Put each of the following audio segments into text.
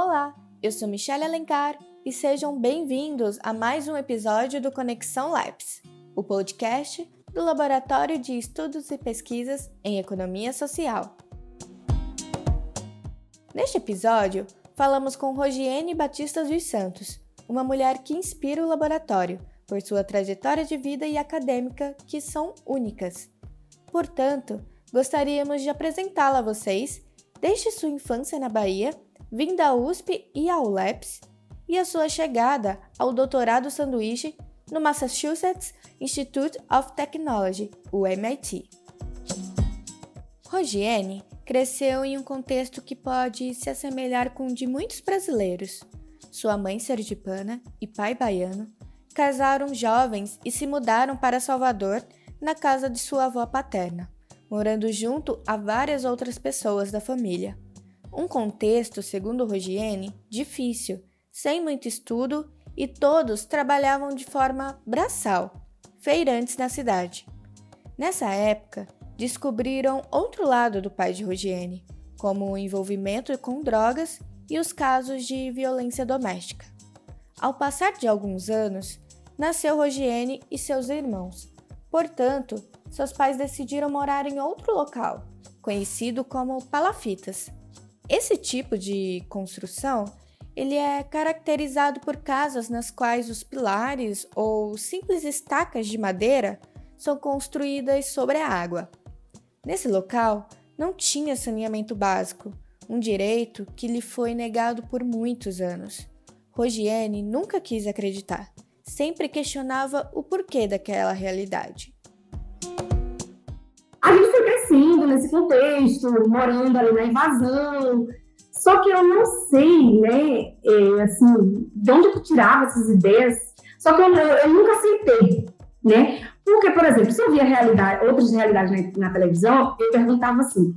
Olá, eu sou Michelle Alencar e sejam bem-vindos a mais um episódio do Conexão Labs, o podcast do Laboratório de Estudos e Pesquisas em Economia Social. Neste episódio, falamos com Rogiene Batista dos Santos, uma mulher que inspira o laboratório por sua trajetória de vida e acadêmica que são únicas. Portanto, gostaríamos de apresentá-la a vocês desde sua infância na Bahia vinda à USP e ao LEPS, e a sua chegada ao doutorado sanduíche no Massachusetts Institute of Technology, o MIT. Rogiene cresceu em um contexto que pode se assemelhar com o de muitos brasileiros. Sua mãe sergipana e pai baiano casaram jovens e se mudaram para Salvador na casa de sua avó paterna, morando junto a várias outras pessoas da família. Um contexto, segundo Rogiene, difícil, sem muito estudo e todos trabalhavam de forma braçal, feirantes na cidade. Nessa época, descobriram outro lado do pai de Rogiene, como o envolvimento com drogas e os casos de violência doméstica. Ao passar de alguns anos, nasceu Rogiene e seus irmãos. Portanto, seus pais decidiram morar em outro local, conhecido como Palafitas, esse tipo de construção ele é caracterizado por casas nas quais os pilares ou simples estacas de madeira são construídas sobre a água. Nesse local não tinha saneamento básico, um direito que lhe foi negado por muitos anos. Rogiene nunca quis acreditar, sempre questionava o porquê daquela realidade. Crescendo nesse contexto, morando ali na invasão. Só que eu não sei, né, é, assim, de onde tu tirava essas ideias. Só que eu, eu nunca aceitei, né? Porque, por exemplo, se eu via realidade, outras realidades na, na televisão, eu perguntava assim: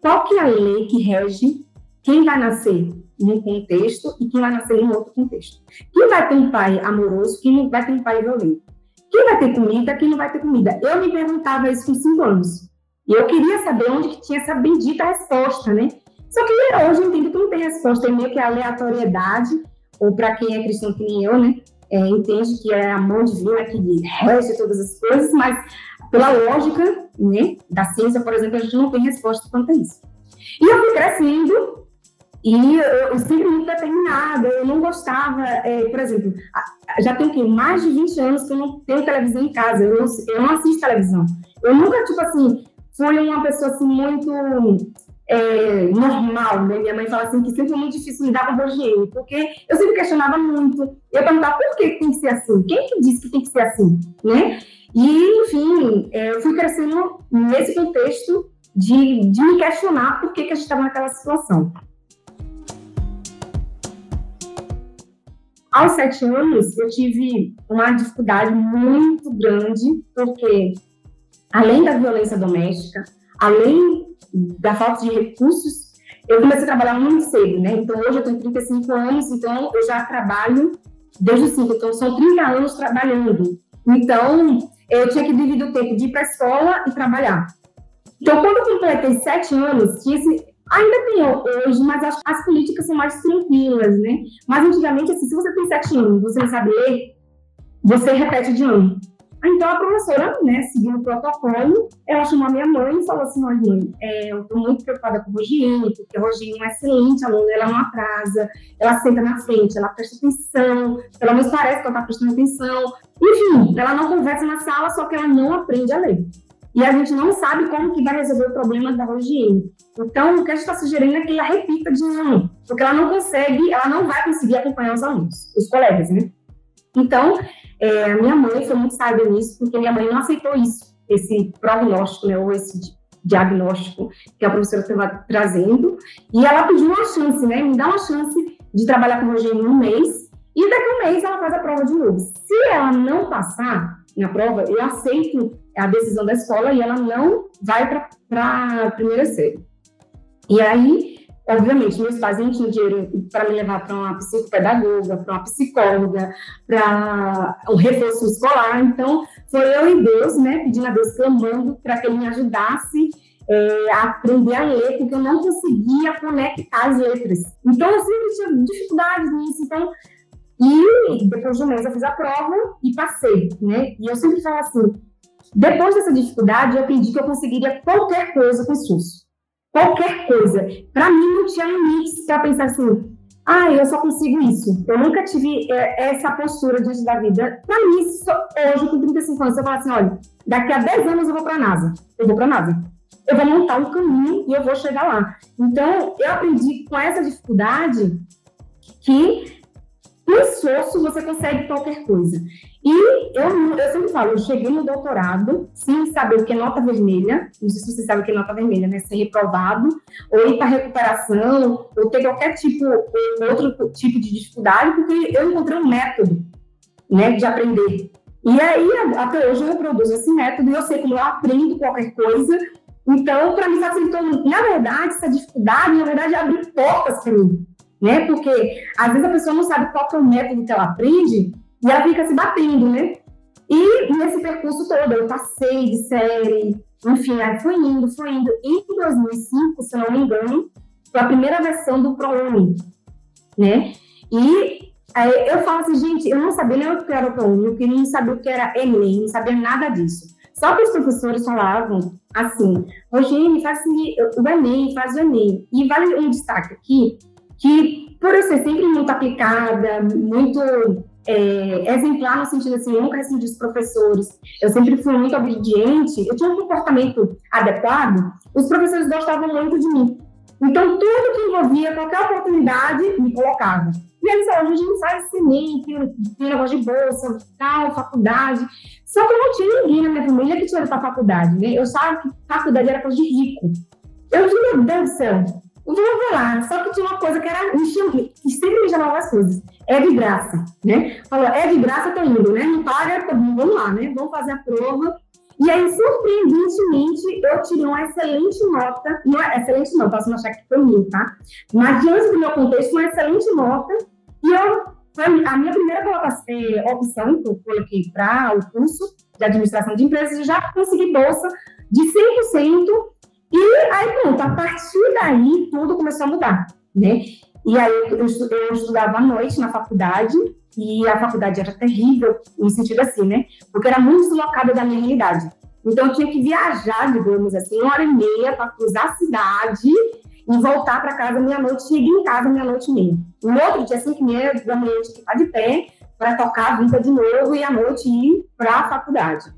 qual que é a lei que rege quem vai nascer num contexto e quem vai nascer em outro contexto? Quem vai ter um pai amoroso, quem vai ter um pai violento? Quem vai ter comida, quem não vai ter comida? Eu me perguntava isso com cinco anos. E eu queria saber onde que tinha essa bendita resposta, né? Só que hoje eu entendo que não tem resposta, é meio que aleatoriedade, ou para quem é cristão que nem eu, né? É, entende que é a mão divina que rege todas as coisas, mas pela lógica né, da ciência, por exemplo, a gente não tem resposta quanto a isso. E eu fui crescendo e eu, eu sempre muito determinada, eu não gostava, é, por exemplo, já tem que mais de 20 anos que eu não tenho televisão em casa, eu não, eu não assisto televisão. Eu nunca, tipo assim, fui uma pessoa assim muito é, normal, né? Minha mãe fala assim que sempre foi muito difícil lidar com higiene, porque eu sempre questionava muito. Eu perguntava por que tem que ser assim? Quem que disse que tem que ser assim, né? E, enfim, é, eu fui crescendo nesse contexto de, de me questionar por que, que a gente estava naquela situação. aos sete anos, eu tive uma dificuldade muito grande, porque além da violência doméstica, além da falta de recursos, eu comecei a trabalhar muito cedo, né? Então, hoje eu tenho 35 anos, então eu já trabalho desde os 5, então são 30 anos trabalhando. Então, eu tinha que dividir o tempo de ir para a escola e trabalhar. Então, quando eu completei sete anos, tinha esse, Ainda tem hoje, mas as, as políticas são mais tranquilas, né? Mas antigamente, assim, se você tem sete anos você não sabe ler, você repete de ano. Então, a professora, né, seguindo o protocolo, ela chamou a minha mãe e falou assim: olha, é, eu estou muito preocupada com o Roginho, porque a Roginho é uma excelente aluna, ela não atrasa, ela senta na frente, ela presta atenção, pelo menos parece que ela está prestando atenção. Enfim, ela não conversa na sala, só que ela não aprende a ler e a gente não sabe como que vai resolver o problema da higiene. Então, o que a gente está sugerindo é que ela repita de ano, porque ela não consegue, ela não vai conseguir acompanhar os alunos, os colegas, né? Então, é, minha mãe foi muito sábia nisso, porque minha mãe não aceitou isso, esse prognóstico, né, ou esse diagnóstico que a professora estava trazendo, e ela pediu uma chance, né, me dá uma chance de trabalhar com higiene um mês, e daqui a um mês ela faz a prova de novo. Se ela não passar na prova, eu aceito a decisão da escola e ela não vai para a primeira série. E aí, obviamente, meus pais não tinham dinheiro para me levar para uma psicopedagoga, para uma psicóloga, para o reforço escolar. Então, foi eu e Deus, né, pedindo a Deus, clamando para que ele me ajudasse é, aprender a ler, porque eu não conseguia conectar as letras. Então, eu sempre tinha dificuldades nisso. Então, e depois de um mês eu fiz a prova e passei, né? E eu sempre falo assim, depois dessa dificuldade, eu aprendi que eu conseguiria qualquer coisa com esforço. Qualquer coisa. Para mim, não tinha limites para pensar assim, ah, eu só consigo isso. Eu nunca tive é, essa postura diante da vida. Para mim, hoje, com 35 anos, eu falo assim, olha, daqui a 10 anos eu vou para a NASA. Eu vou para a NASA. Eu vou montar um caminho e eu vou chegar lá. Então, eu aprendi com essa dificuldade que com esforço você consegue qualquer coisa. E eu, eu sempre falo, eu cheguei no doutorado sem saber o que é nota vermelha, não sei se você sabe o que é nota vermelha, né? Ser reprovado, ou ir para recuperação, ou ter qualquer tipo, outro tipo de dificuldade, porque eu encontrei um método, né, de aprender. E aí, até hoje, eu reproduzo esse método e eu sei como eu aprendo qualquer coisa. Então, para mim, facilitou. Na verdade, essa dificuldade, na verdade, abre portas para mim né? Porque às vezes a pessoa não sabe qual é o método que ela aprende e ela fica se batendo, né? E nesse percurso todo, eu passei de série, enfim, aí foi indo, foi indo. E em 2005, se não me engano, foi a primeira versão do ProUni, né? E aí eu falo assim, gente, eu não sabia nem o que era o ProUni, eu queria saber o que era Enem, não sabia nada disso. Só que os professores falavam assim, Rogênio, faz o Enem, faz o Enem. E vale um destaque aqui, que por eu ser sempre muito aplicada, muito é, exemplar no sentido assim, eu nunca respondi dos professores, eu sempre fui muito obediente, eu tinha um comportamento adequado, os professores gostavam muito de mim. Então, tudo que envolvia qualquer oportunidade, me colocava. E eles falavam, a gente faz CNEM, tem, tem negócio de bolsa, tal, faculdade. Só que eu não tinha ninguém na minha família que tinha ido para faculdade, né? Eu achava que faculdade era coisa de rico. Eu disse, meu Deus do céu, Vamos lá, só que tinha uma coisa que era que sempre me chamava as coisas. É de graça, né? Falou, é de graça, tô indo, né? Não paga, vamos lá, né? Vamos fazer a prova. E aí, surpreendentemente, eu tirei uma excelente nota. Não é excelente, não, posso achar que foi mim, tá? Mas diante do meu contexto, uma excelente nota. E eu, a minha primeira é, opção que eu coloquei para o curso de administração de empresas, eu já consegui bolsa de 100% e aí, pronto, a partir daí, tudo começou a mudar, né? E aí, eu, eu estudava à noite na faculdade, e a faculdade era terrível, no sentido assim, né? Porque era muito deslocada da minha realidade. Então, eu tinha que viajar, digamos assim, uma hora e meia para cruzar a cidade e voltar para casa meia-noite, cheguei em casa meia-noite e meia. No outro dia, cinco e meia da manhã, eu tinha que estar de pé para tocar a vida de novo e à noite ir para a faculdade.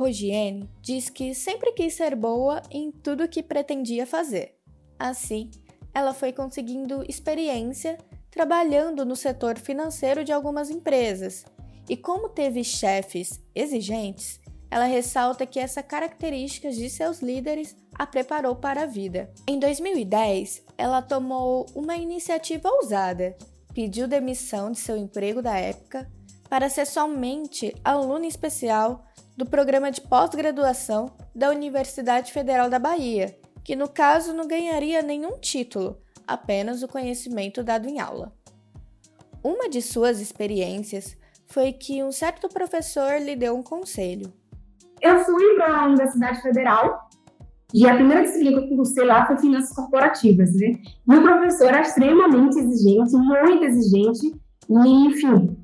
Rogiene diz que sempre quis ser boa em tudo que pretendia fazer. Assim, ela foi conseguindo experiência trabalhando no setor financeiro de algumas empresas. E como teve chefes exigentes, ela ressalta que essa característica de seus líderes a preparou para a vida. Em 2010, ela tomou uma iniciativa ousada, pediu demissão de seu emprego da época para ser somente aluna especial do programa de pós-graduação da Universidade Federal da Bahia, que no caso não ganharia nenhum título, apenas o conhecimento dado em aula. Uma de suas experiências foi que um certo professor lhe deu um conselho. Eu fui para a Universidade Federal e a primeira disciplina que eu cursei lá foi Finanças Corporativas, né? E o professor era extremamente exigente, muito exigente, e, enfim,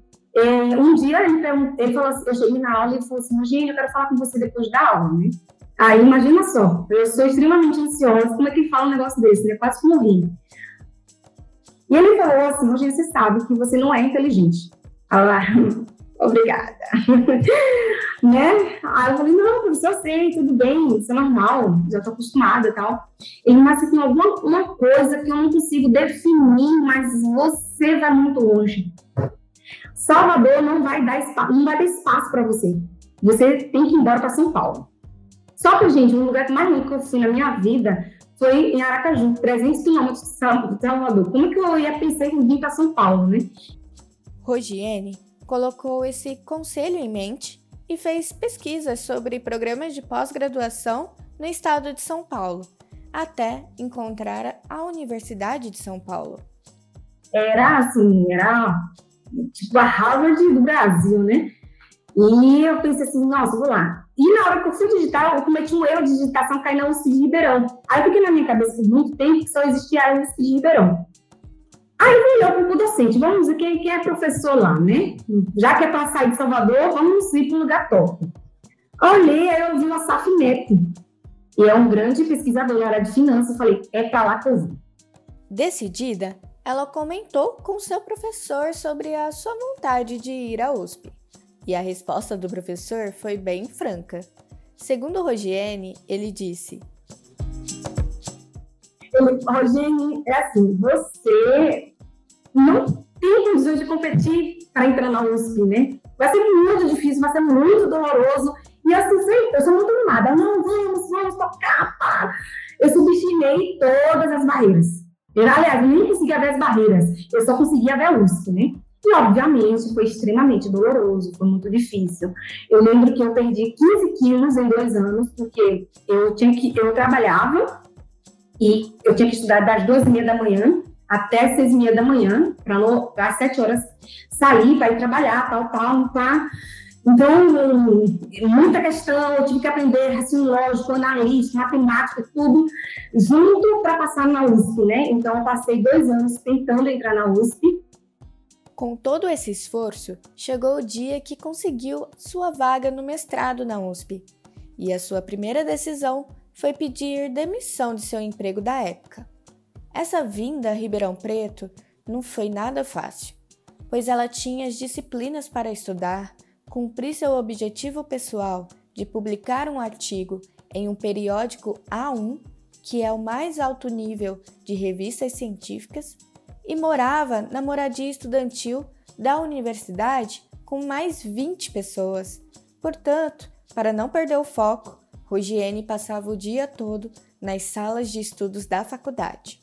um dia ele, ele falou assim, eu cheguei na aula e ele falou assim, Eugênio, eu quero falar com você depois da aula, né? Aí imagina só, eu sou extremamente ansiosa, como é que fala um negócio desse? Né? Quase morri. E ele falou assim, Eugênio, você sabe que você não é inteligente. Ela, obrigada. né? Aí eu falei, não, professor, eu sei, tudo bem, isso é normal, já tô acostumada e tal. Ele, mas assim, alguma uma coisa que eu não consigo definir, mas você vai muito longe. Salvador não vai dar espaço, não vai espaço para você. Você tem que ir embora para São Paulo. Só que, gente, um lugar mais lindo que eu fui na minha vida foi em Aracaju, 300 quilômetros de Salvador. Como que eu ia pensar em vir para São Paulo, né? Rogiene colocou esse conselho em mente e fez pesquisas sobre programas de pós-graduação no estado de São Paulo, até encontrar a Universidade de São Paulo. Era assim, era tipo a Harvard do Brasil, né? E eu pensei assim, nossa, vou lá. E na hora que eu fui digitar, eu cometi um erro de digitação, caí na USP de Ribeirão. Aí fiquei na minha cabeça por muito tempo que só existia a USP de Ribeirão. Aí eu olhou para o docente, vamos ver quem, quem é professor lá, né? Já que é para sair de Salvador, vamos ir para um lugar top. Olhei, aí eu vi o Asaf Neto, e é um grande pesquisador na área de finanças. Falei, é para lá que eu vou. Decidida, ela comentou com seu professor sobre a sua vontade de ir à USP. E a resposta do professor foi bem franca. Segundo Rogiene, ele disse: Rogiene, é assim, você não tem condições de competir para entrar na USP, né? Vai ser muito difícil, vai ser muito doloroso. E assim, eu sou muito animada. Não, vamos, vamos tocar, pá. Eu subestimei todas as barreiras. Eu, aliás, nem conseguia ver as barreiras. Eu só conseguia ver a USP, né? E, obviamente, foi extremamente doloroso, foi muito difícil. Eu lembro que eu perdi 15 quilos em dois anos, porque eu tinha que, eu trabalhava e eu tinha que estudar das duas e meia da manhã até seis e meia da manhã, para às sete horas sair para ir trabalhar, tal, tal, tá? Então, muita questão, eu tive que aprender raciocínio lógico, matemática, tudo junto para passar na USP, né? Então, eu passei dois anos tentando entrar na USP. Com todo esse esforço, chegou o dia que conseguiu sua vaga no mestrado na USP. E a sua primeira decisão foi pedir demissão de seu emprego da época. Essa vinda a Ribeirão Preto não foi nada fácil, pois ela tinha as disciplinas para estudar, cumprir seu objetivo pessoal de publicar um artigo em um periódico A1, que é o mais alto nível de revistas científicas, e morava na moradia estudantil da universidade com mais 20 pessoas. Portanto, para não perder o foco, Rogiene passava o dia todo nas salas de estudos da faculdade.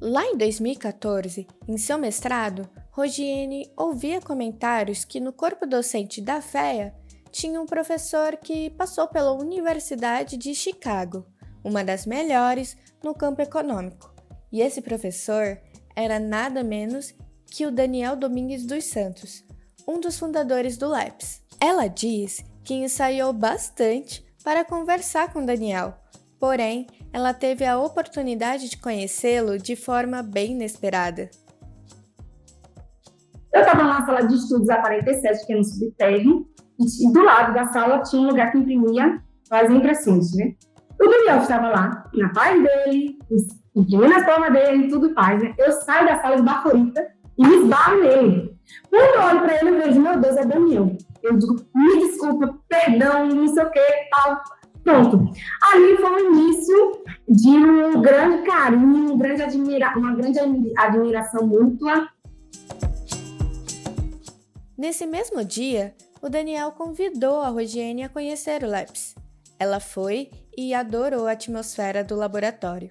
Lá em 2014, em seu mestrado, Rogiene ouvia comentários que no corpo docente da FEA tinha um professor que passou pela Universidade de Chicago, uma das melhores no campo econômico. E esse professor era nada menos que o Daniel Domingues dos Santos, um dos fundadores do LEPS. Ela diz que ensaiou bastante para conversar com Daniel, porém, ela teve a oportunidade de conhecê-lo de forma bem inesperada. Eu estava na sala de estudos a 47, que é no subterrâneo, e do lado da sala tinha um lugar que imprimia as impressões, né? O Daniel estava lá, na paz dele, imprimindo as palmas dele, tudo paz, né? Eu saio da sala de baforita e me esbarro nele. Quando eu olho para ele, eu vejo, meu Deus, é Daniel. Eu digo, me desculpa, perdão, não sei o que, tal. Pronto. Ali foi o início de um grande carinho, um grande admira uma grande admiração mútua Nesse mesmo dia, o Daniel convidou a Rogiene a conhecer o LAPS. Ela foi e adorou a atmosfera do laboratório.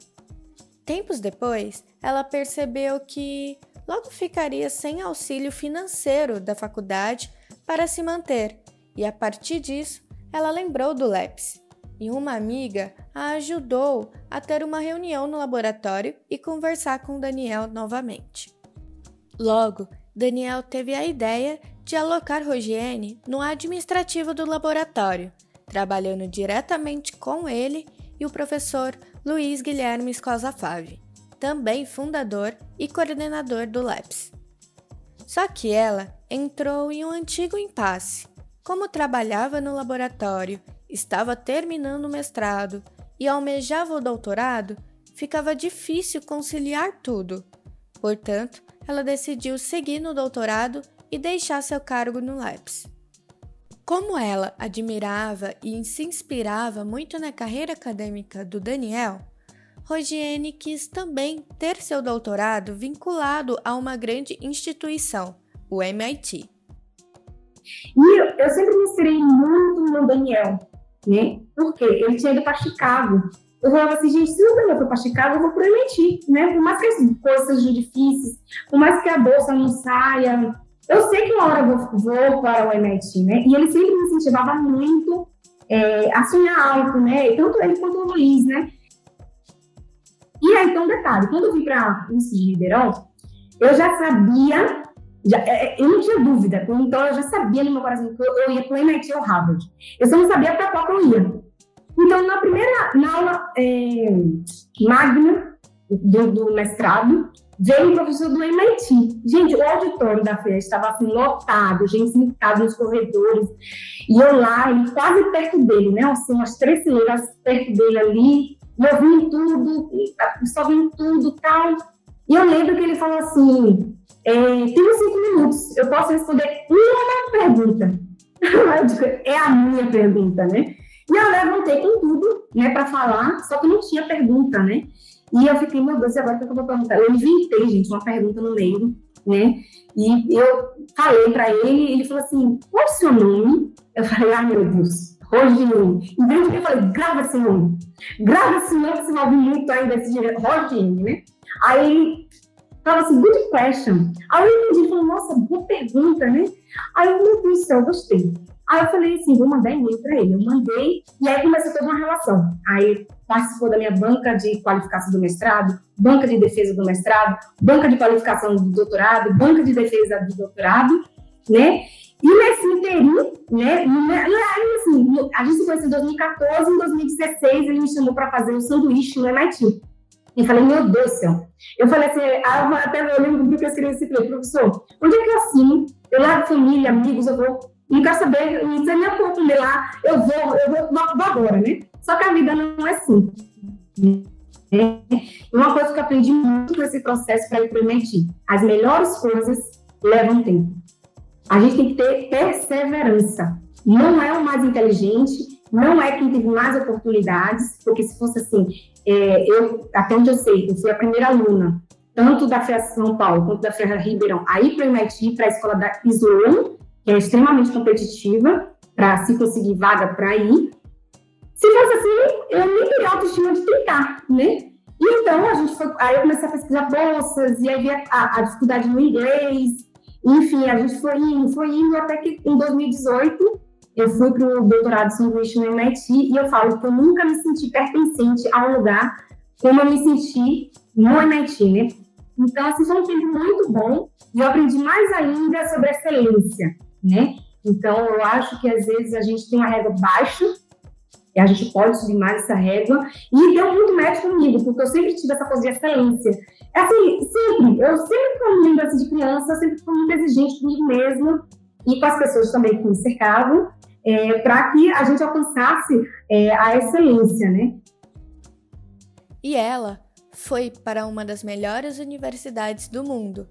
Tempos depois, ela percebeu que logo ficaria sem auxílio financeiro da faculdade para se manter, e a partir disso, ela lembrou do LAPS. E uma amiga a ajudou a ter uma reunião no laboratório e conversar com Daniel novamente. Logo, Daniel teve a ideia de alocar Rogiene no administrativo do laboratório, trabalhando diretamente com ele e o professor Luiz Guilherme Escosa Fave, também fundador e coordenador do LEPS. Só que ela entrou em um antigo impasse. Como trabalhava no laboratório, estava terminando o mestrado e almejava o doutorado, ficava difícil conciliar tudo. Portanto, ela decidiu seguir no doutorado e deixar seu cargo no LAPS. Como ela admirava e se inspirava muito na carreira acadêmica do Daniel, Rogiene quis também ter seu doutorado vinculado a uma grande instituição, o MIT. E eu sempre me inspirei muito no Daniel, né? Porque ele tinha ido para Chicago. Eu falava assim, gente, se o Daniel for para Chicago, eu vou para o MIT, né? Por mais que as coisas sejam difíceis, por mais que a bolsa não saia, eu sei que uma hora eu vou, vou para o MIT, né? E ele sempre me incentivava muito é, a sonhar alto, né? Tanto ele quanto o Luiz, né? E aí, então, detalhe, quando eu vim para o de Ribeirão, eu já sabia Já, é, é, eu não tinha dúvida, então eu já sabia no meu coração que eu, eu ia para o MIT ou Harvard. Eu só não sabia para qual que eu ia. Então, na primeira na aula é, magna do, do mestrado, veio um professor do MIT. Gente, o auditório da festa estava assim lotado, gente sentada nos corredores. E eu lá, ele quase perto dele, né? Assim, umas três fileiras perto dele ali. E eu vim tudo, só vim tudo tal. E eu lembro que ele falou assim: é, temos cinco minutos, eu posso responder uma pergunta. é a minha pergunta, né? E eu levantei com tudo, né, para falar, só que não tinha pergunta, né? E eu fiquei, meu Deus, agora o que eu vou perguntar? Eu inventei, gente, uma pergunta no meio, né? E eu falei para ele, ele falou assim: qual é o seu nome? Eu falei, ai meu Deus, Rogine. Em vez de eu falei, grava esse nome. Grava esse nome, você vai muito ainda esse dia, Rogine, né? Aí ele assim, good question. Aí eu entendi, falou, nossa, boa pergunta, né? Aí eu, meu Deus do céu, gostei. Aí eu falei assim, vou mandar e-mail para ele. Eu mandei, e aí começou toda uma relação. Aí participou da minha banca de qualificação do mestrado, banca de defesa do mestrado, banca de qualificação do doutorado, banca de defesa do doutorado, né? E nesse interim, né, aí, assim, a gente se conheceu em 2014, em 2016 ele me chamou para fazer um sanduíche no MIT. E falei, meu Deus do céu. Eu falei assim, até eu lembro que eu escrevi esse professor, onde é que eu assino? Eu levo família, amigos, eu vou não quero saber, não sei nem como comer lá, eu vou, eu vou, vou agora, né? Só que a vida não é assim. Uma coisa que eu aprendi muito nesse processo para MIT, as melhores coisas levam tempo. A gente tem que ter perseverança. Não é o mais inteligente, não é quem teve mais oportunidades, porque se fosse assim, é, eu, até onde eu sei, eu fui a primeira aluna, tanto da FEA São Paulo quanto da FEA Ribeirão, aí para o para a escola da Sloan, que é extremamente competitiva para se conseguir vaga para ir. Se fosse assim, eu nem teria autoestima de tentar, né? E então a gente foi, aí eu comecei a pesquisar bolsas e aí vi a, a, dificuldade no inglês. Enfim, a gente foi indo, foi indo até que em 2018 eu fui para o doutorado de sanduíche no MIT e eu falo que eu nunca me senti pertencente a um lugar como eu me senti no MIT, né? Então, assim, foi um tempo muito bom e eu aprendi mais ainda sobre excelência né? Então, eu acho que às vezes a gente tem uma régua baixa e a gente pode subir mais essa régua. E deu muito mérito comigo, porque eu sempre tive essa coisa de excelência. É assim, sempre. Eu sempre fui lembro assim, de criança, eu sempre fui muito exigente comigo mesma e com as pessoas também que me cercavam, é, para que a gente alcançasse é, a excelência, né? E ela foi para uma das melhores universidades do mundo,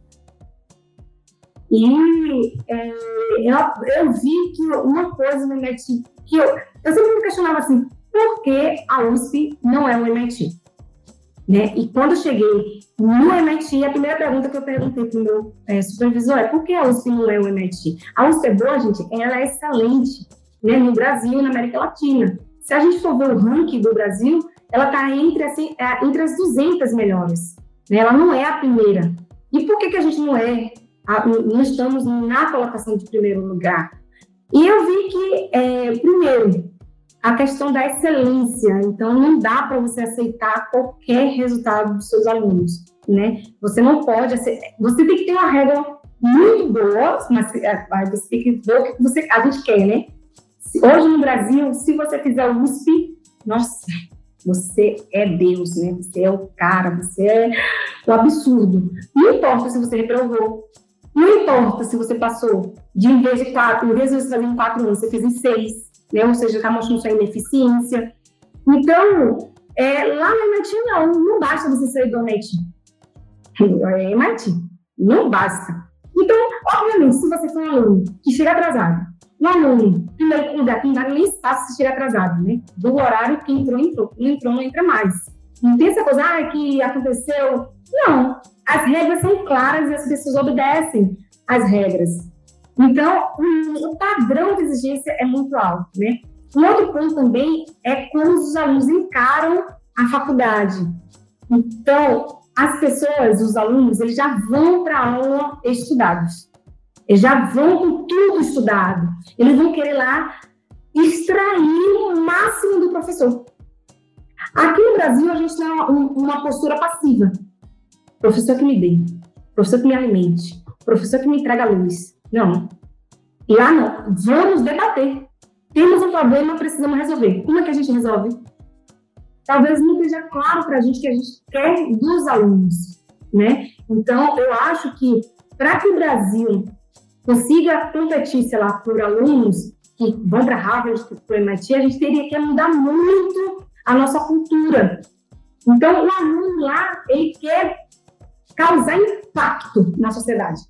e é, eu, eu, vi que uma coisa no MIT, que eu, eu sempre me questionava assim, por que a USP não é um MIT? Né? E quando eu cheguei no MIT, a primeira pergunta que eu perguntei para o meu é, supervisor é por que a USP não é um MIT? A USP é boa, gente, ela é excelente né? no Brasil e na América Latina. Se a gente for ver o ranking do Brasil, ela está entre, assim, é, entre as 200 melhores. Né? Ela não é a primeira. E por que, que a gente não é não estamos na colocação de primeiro lugar. E eu vi que, é, primeiro, a questão da excelência. Então, não dá para você aceitar qualquer resultado dos seus alunos, né? Você não pode, você tem que ter uma regra muito boa, mas é, você tem que ver o que você, a gente quer, né? Hoje no Brasil, se você fizer o USP, nossa, você é Deus, né? Você é o cara, você é o absurdo. Não importa se você reprovou, não importa se você passou de em vez de quatro, em vez de você fazer em quatro anos, você fez em seis, né? Ou seja, está mostrando sua ineficiência. Então, é, lá no MIT, não, não basta você ser do MIT. É MIT, não basta. Então, obviamente, se você for um aluno que chega atrasado, um aluno, primeiro lugar, que não dá nem espaço se chega atrasado, né? Do horário que entrou, entrou. Não entrou, não entra mais. Não tem essa coisa, ah, que aconteceu. Não, as regras são claras e as pessoas obedecem às regras. Então, o padrão de exigência é muito alto, né? Um outro ponto também é como os alunos encaram a faculdade. Então, as pessoas, os alunos, eles já vão para a aula estudados. Eles já vão com tudo estudado. Eles vão querer lá extrair o máximo do professor. Aqui no Brasil, a gente tem uma, uma postura passiva professor que me dê, professor que me alimente, professor que me entrega a luz. Não. Lá não. Vamos debater. Temos um problema, precisamos resolver. Como é que a gente resolve? Talvez não esteja claro para a gente que a gente quer dos alunos, né? Então, eu acho que para que o Brasil consiga competir, sei lá, por alunos que vão para Harvard, para MIT, a gente teria que mudar muito a nossa cultura. Então, o aluno lá, ele quer causar impacto na sociedade.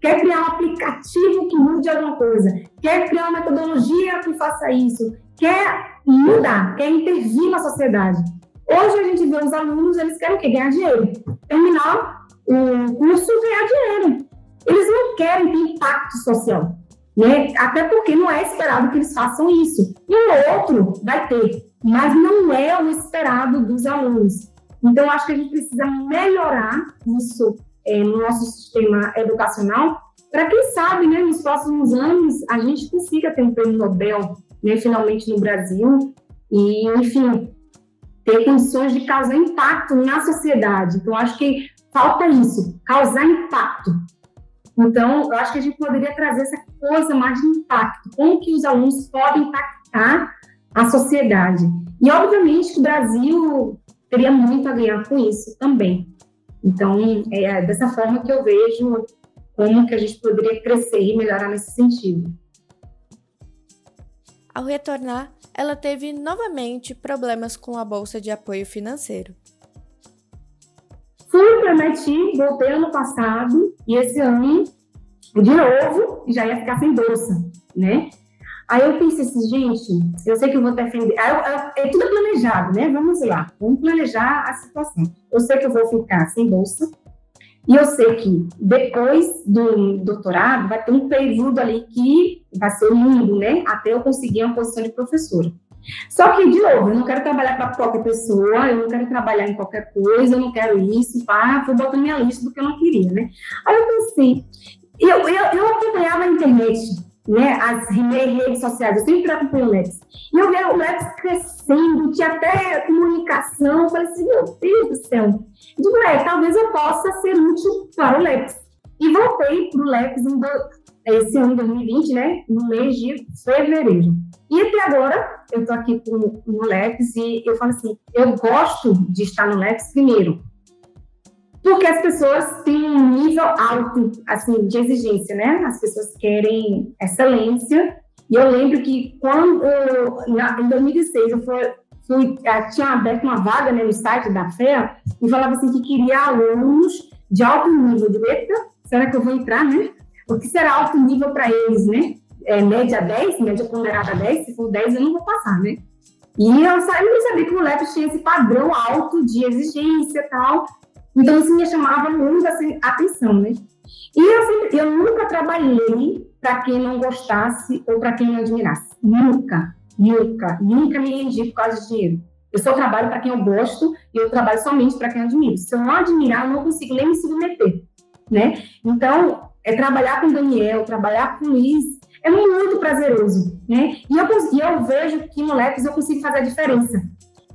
Quer criar um aplicativo que mude alguma coisa. Quer criar uma metodologia que faça isso. Quer mudar, quer intervir na sociedade. Hoje a gente vê os alunos, eles querem o quê? Ganhar dinheiro. Terminar o curso, ganhar dinheiro. Eles não querem ter impacto social. Né? Até porque não é esperado que eles façam isso. E o outro vai ter, mas não é o esperado dos alunos. Então, acho que a gente precisa melhorar isso é, no nosso sistema educacional para quem sabe, né, nos próximos anos, a gente consiga ter um prêmio Nobel, né, finalmente no Brasil, e, enfim, ter condições de causar impacto na sociedade. Então, acho que falta isso, causar impacto. Então, eu acho que a gente poderia trazer essa coisa mais de impacto, como que os alunos podem impactar a sociedade. E, obviamente, que o Brasil teria muito a ganhar com isso também. Então, é dessa forma que eu vejo como que a gente poderia crescer e melhorar nesse sentido. Ao retornar, ela teve novamente problemas com a bolsa de apoio financeiro. Fui para MIT, voltei ano passado e esse ano, de novo, já ia ficar sem bolsa, né? Aí eu pensei assim, gente, eu sei que eu vou defender. Aí eu, eu, é tudo planejado, né? Vamos lá, vamos planejar a situação. Eu sei que eu vou ficar sem bolsa. E eu sei que depois do doutorado vai ter um período ali que vai ser lindo, né? Até eu conseguir uma posição de professora. Só que, de novo, eu não quero trabalhar para qualquer pessoa, eu não quero trabalhar em qualquer coisa, eu não quero isso, pá, fui botando minha lista do que eu não queria, né? Aí eu pensei, eu, eu, eu acompanhava a internet, né, as redes sociais, eu sempre acompanho o Lex. E eu via o Lex crescendo, tinha até comunicação, eu falei assim, meu Deus do céu. Eu digo, é, talvez eu possa ser útil para o Lex. E voltei para o Lex em do, esse ano 2020, né, no mês de fevereiro. E até agora, eu estou aqui com, no Lex e eu falo assim, eu gosto de estar no Lex primeiro, porque as pessoas têm um nível alto, assim, de exigência, né? As pessoas querem excelência. E eu lembro que quando, em 2016, eu fui, fui, eh, tinha aberto uma vaga né, no site da FEA e falava assim que queria alunos de alto nível. De eita, será que eu vou entrar, né? O que será alto nível para eles, né? É, média 10, média ponderada 10, se for 10 eu não vou passar, né? E eu, eu não sabia que o LEP tinha esse padrão alto de exigência e tal. Então, isso me chamava muito assim, atenção, né? E eu, sempre, eu nunca trabalhei para quem não gostasse ou para quem não admirasse. Nunca, nunca, nunca me rendi por causa de dinheiro. Eu só trabalho para quem eu gosto e eu trabalho somente para quem eu admiro. Se eu não admirar, eu não consigo nem me submeter, né? Então, é trabalhar com Daniel, trabalhar com Luiz, é muito prazeroso, né? E eu, e eu vejo que no eu consigo fazer a diferença.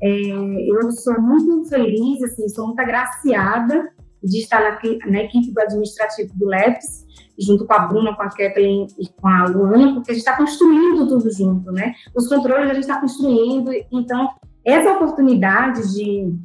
É, eu sou muito feliz, assim, sou muito agraciada de estar na, na, equipe do administrativo do LEPS, junto com a Bruna, com a Kathleen e com a Luana, porque a gente está construindo tudo junto, né? Os controles a gente está construindo, então essa oportunidade de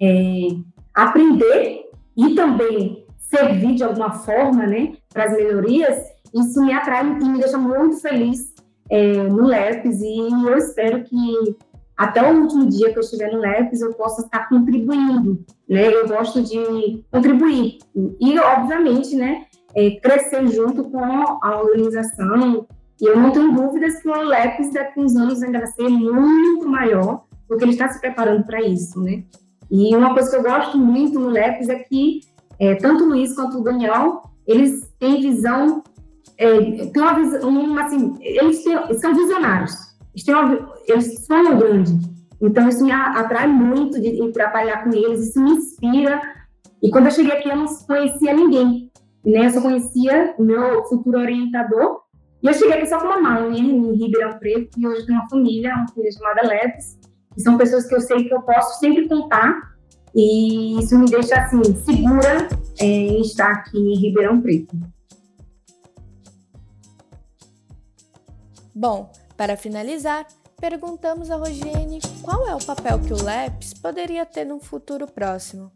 é, aprender e também servir de alguma forma, né, para as melhorias, isso me atrai e me deixa muito feliz é, no LEPS e eu espero que até o último dia que eu estiver no LEPS, eu possa estar contribuindo, né? Eu gosto de contribuir. E, obviamente, né, é, crescer junto com a organização. E eu não tenho dúvidas que o LEPS daqui uns anos ainda vai ser muito maior, porque ele está se preparando para isso, né? E uma coisa que eu gosto muito no LEPS é que é, tanto o Luiz quanto o Daniel, eles têm visão, é, têm uma visão, assim, eles têm, são visionários uma, eles sonham grande. Então, isso me atrai muito de, de trabalhar com eles, isso me inspira. E quando eu cheguei aqui, eu não conhecia ninguém, né? Eu só conhecia meu futuro orientador. E eu cheguei aqui só com uma mãe, né? em Ribeirão Preto, e hoje tenho uma família, uma família chamada Leves, que são pessoas que eu sei que eu posso sempre contar e isso me deixa assim segura é, em estar aqui em Ribeirão Preto. Bom, para finalizar, perguntamos a Rogiene qual é o papel que o LEPS poderia ter num futuro próximo.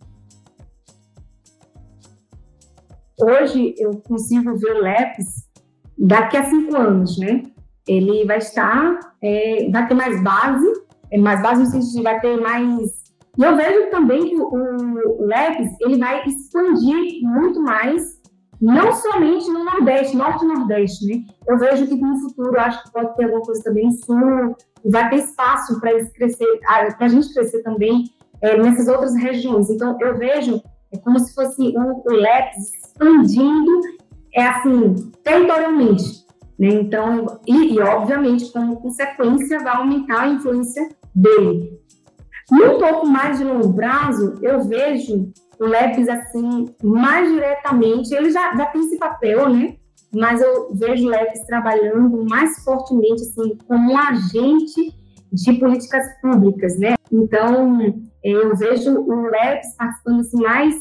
Hoje eu consigo ver o LEPS daqui a cinco anos, né? Ele vai estar, é, vai ter mais base, é, mais base no sentido de vai ter mais e eu vejo também que o, o LEPS ele vai expandir muito mais, não somente no Nordeste, Norte e Nordeste, né? Eu vejo que no futuro, acho que pode ter alguma coisa também no Sul, vai ter espaço para crescer, para a gente crescer também é, nessas outras regiões. Então, eu vejo é como se fosse o, o expandindo, é assim, territorialmente. Né? Então, e, e, obviamente, como consequência, vai aumentar a influência dele. Um pouco mais de longo prazo, eu vejo o LEPS assim, mais diretamente, ele já, já tem esse papel, né? Mas eu vejo o LEPS trabalhando mais fortemente, assim, como um agente de políticas públicas, né? Então, eu vejo o LEPS participando, assim, mais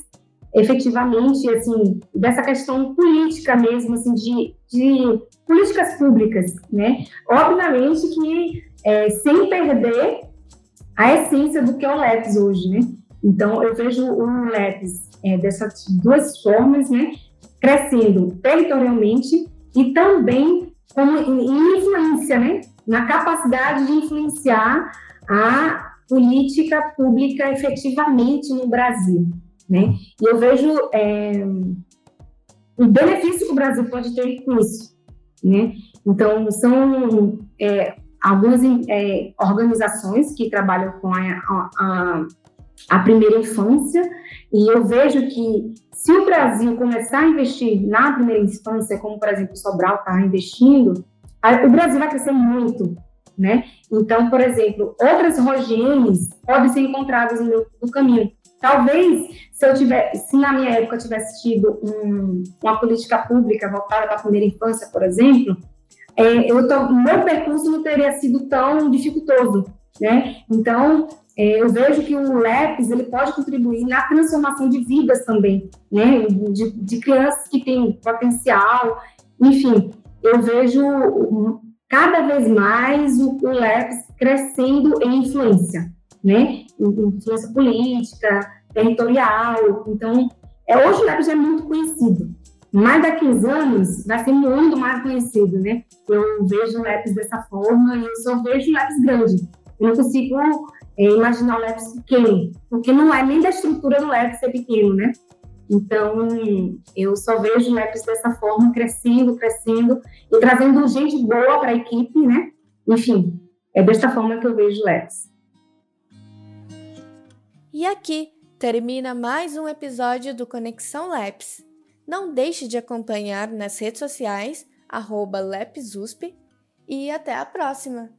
efetivamente, assim, dessa questão política mesmo, assim, de, de políticas públicas, né? Obviamente que é, sem perder a essência do que é o LEPS hoje, né? Então, eu vejo o LEPS é, dessas duas formas, né? Crescendo territorialmente e também como influência, né? Na capacidade de influenciar a política pública efetivamente no Brasil, né? E eu vejo é, o benefício que o Brasil pode ter com isso, né? Então, são é, algumas é, organizações que trabalham com a, a, a, primeira infância, e eu vejo que se o Brasil começar a investir na primeira infância, como, por exemplo, Sobral está investindo, o Brasil vai crescer muito, né? Então, por exemplo, outras rogenes podem ser encontradas no, meu, no caminho. Talvez, se eu tiver, se na minha época tivesse tido um, uma política pública voltada para a primeira infância, por exemplo, é, eu tô, meu percurso não teria sido tão dificultoso, né? Então, eu vejo que o LEPS ele pode contribuir na transformação de vidas também, né? De, de crianças que têm potencial, enfim, eu vejo cada vez mais o, o LEPS crescendo em influência, né? Influência política, territorial. Então, é, hoje o LEPS é muito conhecido, mas daqui a 15 anos vai ser muito mais conhecido, né? Eu vejo o lápis dessa forma e eu só vejo o lápis grande. Eu não consigo é, imaginar o lápis pequeno, porque não é nem da estrutura do lápis ser pequeno, né? Então, eu só vejo o lápis dessa forma, crescendo, crescendo e trazendo gente boa para a equipe, né? Enfim, é desta forma que eu vejo o lápis. E aqui termina mais um episódio do Conexão Labs. Não deixe de acompanhar nas redes sociais, arroba e até a próxima!